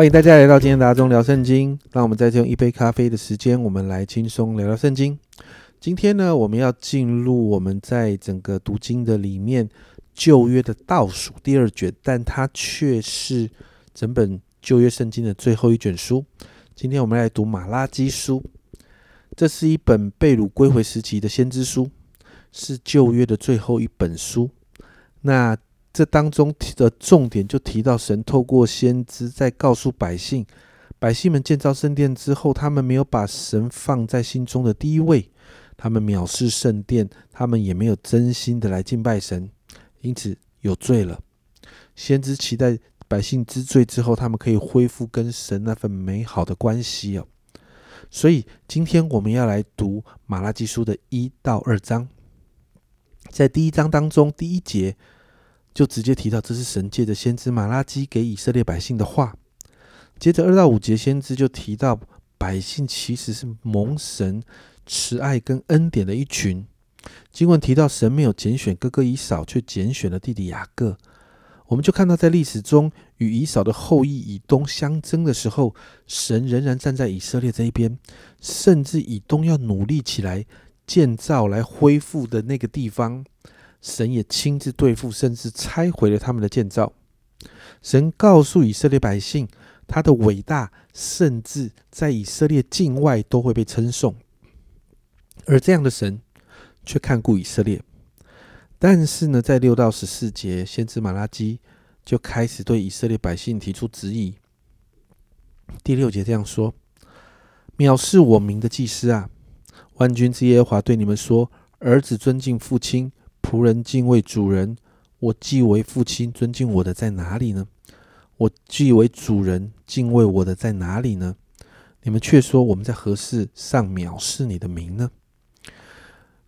欢迎大家来到今天的阿忠聊圣经。让我们在这用一杯咖啡的时间，我们来轻松聊聊圣经。今天呢，我们要进入我们在整个读经的里面旧约的倒数第二卷，但它却是整本旧约圣经的最后一卷书。今天我们来读马拉基书，这是一本被掳归回时期的先知书，是旧约的最后一本书。那这当中提的重点就提到神透过先知在告诉百姓，百姓们建造圣殿之后，他们没有把神放在心中的第一位，他们藐视圣殿，他们也没有真心的来敬拜神，因此有罪了。先知期待百姓知罪之后，他们可以恢复跟神那份美好的关系哦。所以今天我们要来读马拉基书的一到二章，在第一章当中第一节。就直接提到这是神界的先知马拉基给以色列百姓的话。接着二到五节，先知就提到百姓其实是蒙神慈爱跟恩典的一群。经文提到神没有拣选哥哥以扫，却拣选了弟弟雅各。我们就看到在历史中与以扫的后裔以东相争的时候，神仍然站在以色列这一边，甚至以东要努力起来建造来恢复的那个地方。神也亲自对付，甚至拆毁了他们的建造。神告诉以色列百姓，他的伟大，甚至在以色列境外都会被称颂。而这样的神却看顾以色列。但是呢，在六到十四节，先知马拉基就开始对以色列百姓提出质疑。第六节这样说：“藐视我名的祭司啊，万军之耶和华对你们说：儿子尊敬父亲。”仆人敬畏主人，我既为父亲尊敬我的在哪里呢？我既为主人敬畏我的在哪里呢？你们却说我们在何事上藐视你的名呢？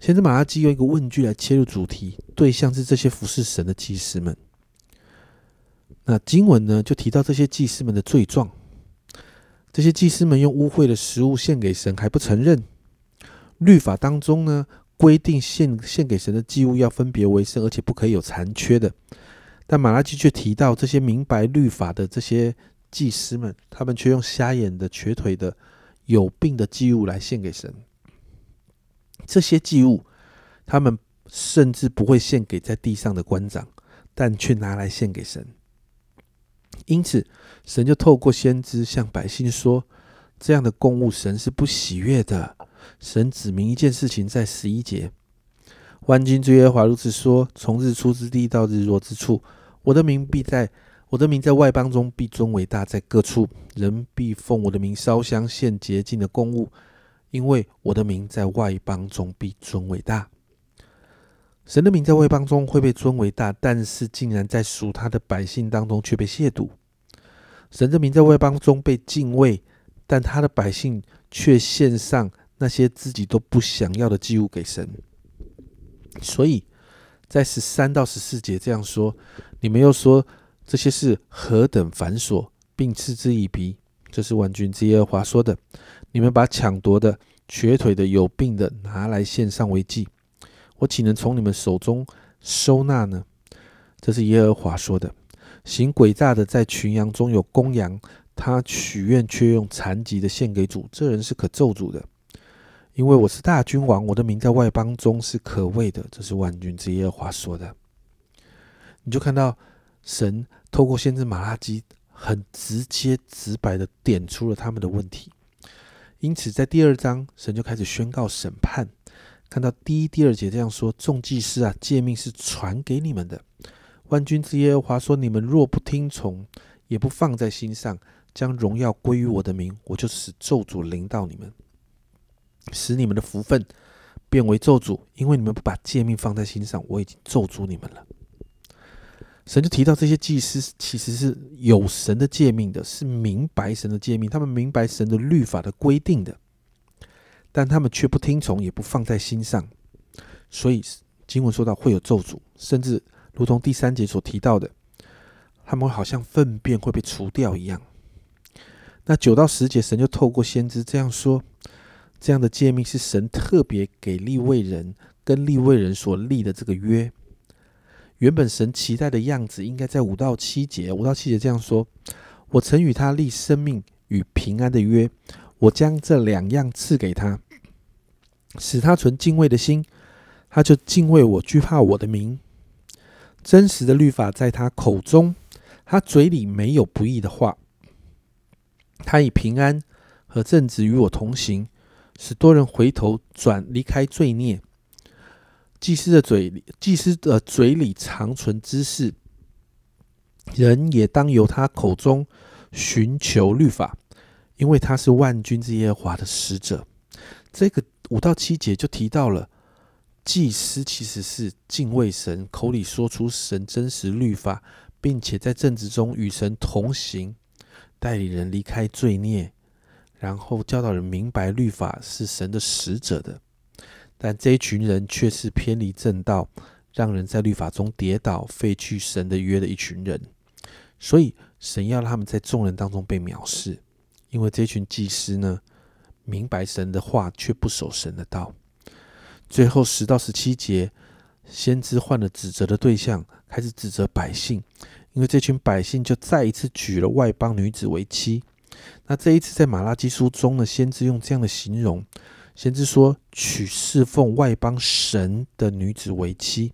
先知马拉基用一个问句来切入主题，对象是这些服侍神的祭司们。那经文呢，就提到这些祭司们的罪状。这些祭司们用污秽的食物献给神，还不承认。律法当中呢？规定献献给神的祭物要分别为圣，而且不可以有残缺的。但马拉基却提到，这些明白律法的这些祭司们，他们却用瞎眼的、瘸腿的、有病的祭物来献给神。这些祭物，他们甚至不会献给在地上的官长，但却拿来献给神。因此，神就透过先知向百姓说：这样的公物，神是不喜悦的。神指明一件事情，在十一节，万军之耶和华如此说：从日出之地到日落之处，我的名必在，我的名在外邦中必尊伟大，在各处人必奉我的名烧香献洁净的公物，因为我的名在外邦中必尊伟大。神的名在外邦中会被尊伟大，但是竟然在属他的百姓当中却被亵渎。神的名在外邦中被敬畏，但他的百姓却献上。那些自己都不想要的祭物给神，所以在十三到十四节这样说，你们又说这些事何等繁琐，并嗤之以鼻。这是万军之耶和华说的。你们把抢夺的、瘸腿的、有病的拿来献上为祭，我岂能从你们手中收纳呢？这是耶和华说的。行诡诈的，在群羊中有公羊，他许愿却用残疾的献给主，这人是可咒诅的。因为我是大君王，我的名在外邦中是可畏的。这是万军之耶和华说的。你就看到神透过先知马拉基，很直接直白的点出了他们的问题。因此，在第二章，神就开始宣告审判。看到第一、第二节这样说：众祭司啊，诫命是传给你们的。万军之耶和华说：你们若不听从，也不放在心上，将荣耀归于我的名，我就使咒诅临到你们。使你们的福分变为咒诅，因为你们不把诫命放在心上，我已经咒诅你们了。神就提到这些祭司其实是有神的诫命的，是明白神的诫命，他们明白神的律法的规定的，但他们却不听从，也不放在心上。所以经文说到会有咒诅，甚至如同第三节所提到的，他们好像粪便会被除掉一样。那九到十节，神就透过先知这样说。这样的诫命是神特别给立位人跟立位人所立的这个约。原本神期待的样子，应该在五到七节。五到七节这样说：我曾与他立生命与平安的约，我将这两样赐给他，使他存敬畏的心，他就敬畏我，惧怕我的名。真实的律法在他口中，他嘴里没有不义的话。他以平安和正直与我同行，使多人回头转离开罪孽。祭司的嘴里，祭司的嘴里常存知识，人也当由他口中寻求律法，因为他是万军之耶和华的使者。这个五到七节就提到了，祭司其实是敬畏神，口里说出神真实律法，并且在政治中与神同行。带领人离开罪孽，然后教导人明白律法是神的使者的，但这一群人却是偏离正道，让人在律法中跌倒，废去神的约的一群人。所以神要他们在众人当中被藐视，因为这群祭司呢，明白神的话，却不守神的道。最后十到十七节，先知换了指责的对象，开始指责百姓。因为这群百姓就再一次娶了外邦女子为妻。那这一次在马拉基书中呢，先知用这样的形容：先知说娶侍奉外邦神的女子为妻。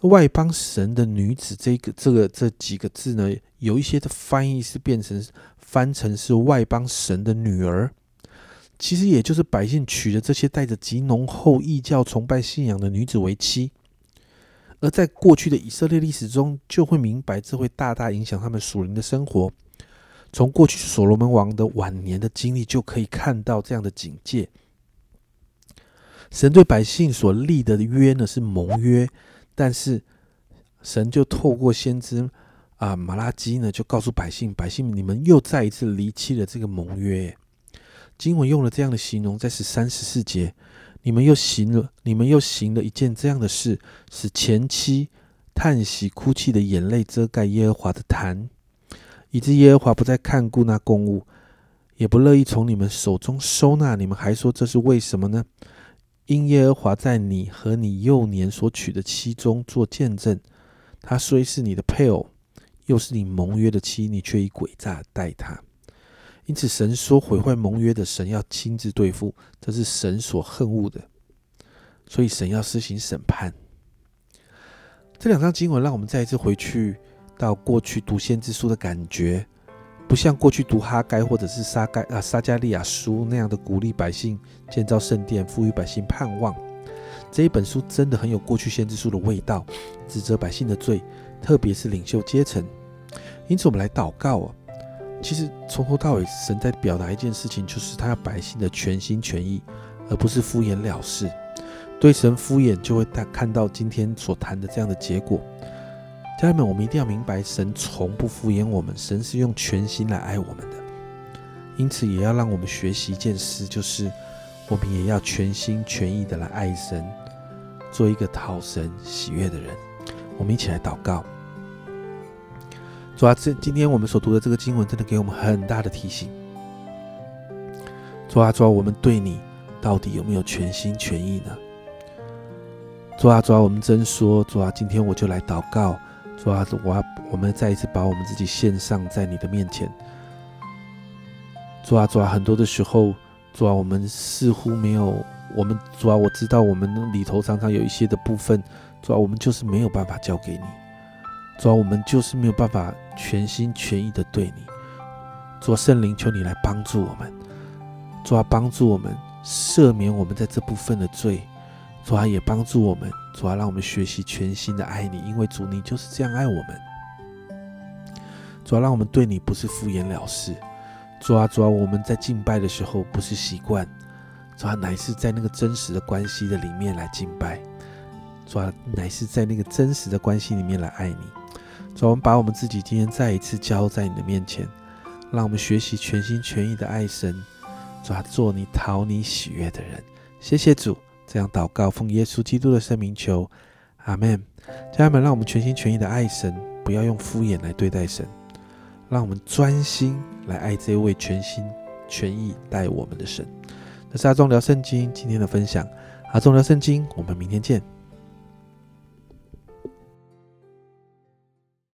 外邦神的女子，这个这个这几个字呢，有一些的翻译是变成翻成是外邦神的女儿。其实也就是百姓娶了这些带着极浓厚异教崇拜信仰的女子为妻。而在过去的以色列历史中，就会明白这会大大影响他们属灵的生活。从过去所罗门王的晚年的经历，就可以看到这样的警戒。神对百姓所立的约呢是盟约，但是神就透过先知啊马拉基呢，就告诉百姓：百姓你们又再一次离弃了这个盟约。经文用了这样的形容，在十三十四节。你们又行了，你们又行了一件这样的事，使前妻叹息、哭泣的眼泪遮盖耶和华的坛，以致耶和华不再看顾那公物，也不乐意从你们手中收纳。你们还说这是为什么呢？因耶和华在你和你幼年所娶的妻中做见证，她虽是你的配偶，又是你盟约的妻，你却以诡诈待她。因此，神说毁坏盟约的神要亲自对付，这是神所恨恶的。所以，神要施行审判。这两章经文让我们再一次回去到过去读先知书的感觉，不像过去读哈该或者是撒该啊撒加利亚书那样的鼓励百姓建造圣殿，赋予百姓盼望。这一本书真的很有过去先知书的味道，指责百姓的罪，特别是领袖阶层。因此，我们来祷告啊。其实从头到尾，神在表达一件事情，就是他要百姓的全心全意，而不是敷衍了事。对神敷衍，就会看看到今天所谈的这样的结果。家人们，我们一定要明白，神从不敷衍我们，神是用全心来爱我们的。因此，也要让我们学习一件事，就是我们也要全心全意的来爱神，做一个讨神喜悦的人。我们一起来祷告。主啊，这今天我们所读的这个经文，真的给我们很大的提醒。主啊，主，我们对你到底有没有全心全意呢？主啊，主，我们真说，主啊，今天我就来祷告。主啊，我要我们再一次把我们自己献上在你的面前。主啊，主啊，很多的时候，主啊，我们似乎没有我们主啊，我知道我们里头常常有一些的部分，主啊，我们就是没有办法交给你。主啊，我们就是没有办法全心全意的对你。主圣灵，求你来帮助我们。主啊，帮助我们赦免我们在这部分的罪。主啊，也帮助我们。主啊，让我们学习全心的爱你，因为主你就是这样爱我们。主啊，让我们对你不是敷衍了事。主啊，主啊，我们在敬拜的时候不是习惯。主啊，乃是在那个真实的关系的里面来敬拜。主啊，乃是在那个真实的关系里面来爱你。主，我们把我们自己今天再一次交在你的面前，让我们学习全心全意的爱神，主啊，做你讨你喜悦的人。谢谢主，这样祷告，奉耶稣基督的圣名求，阿门。家人们，让我们全心全意的爱神，不要用敷衍来对待神，让我们专心来爱这位全心全意待我们的神。这是阿忠聊圣经今天的分享，阿忠聊圣经，我们明天见。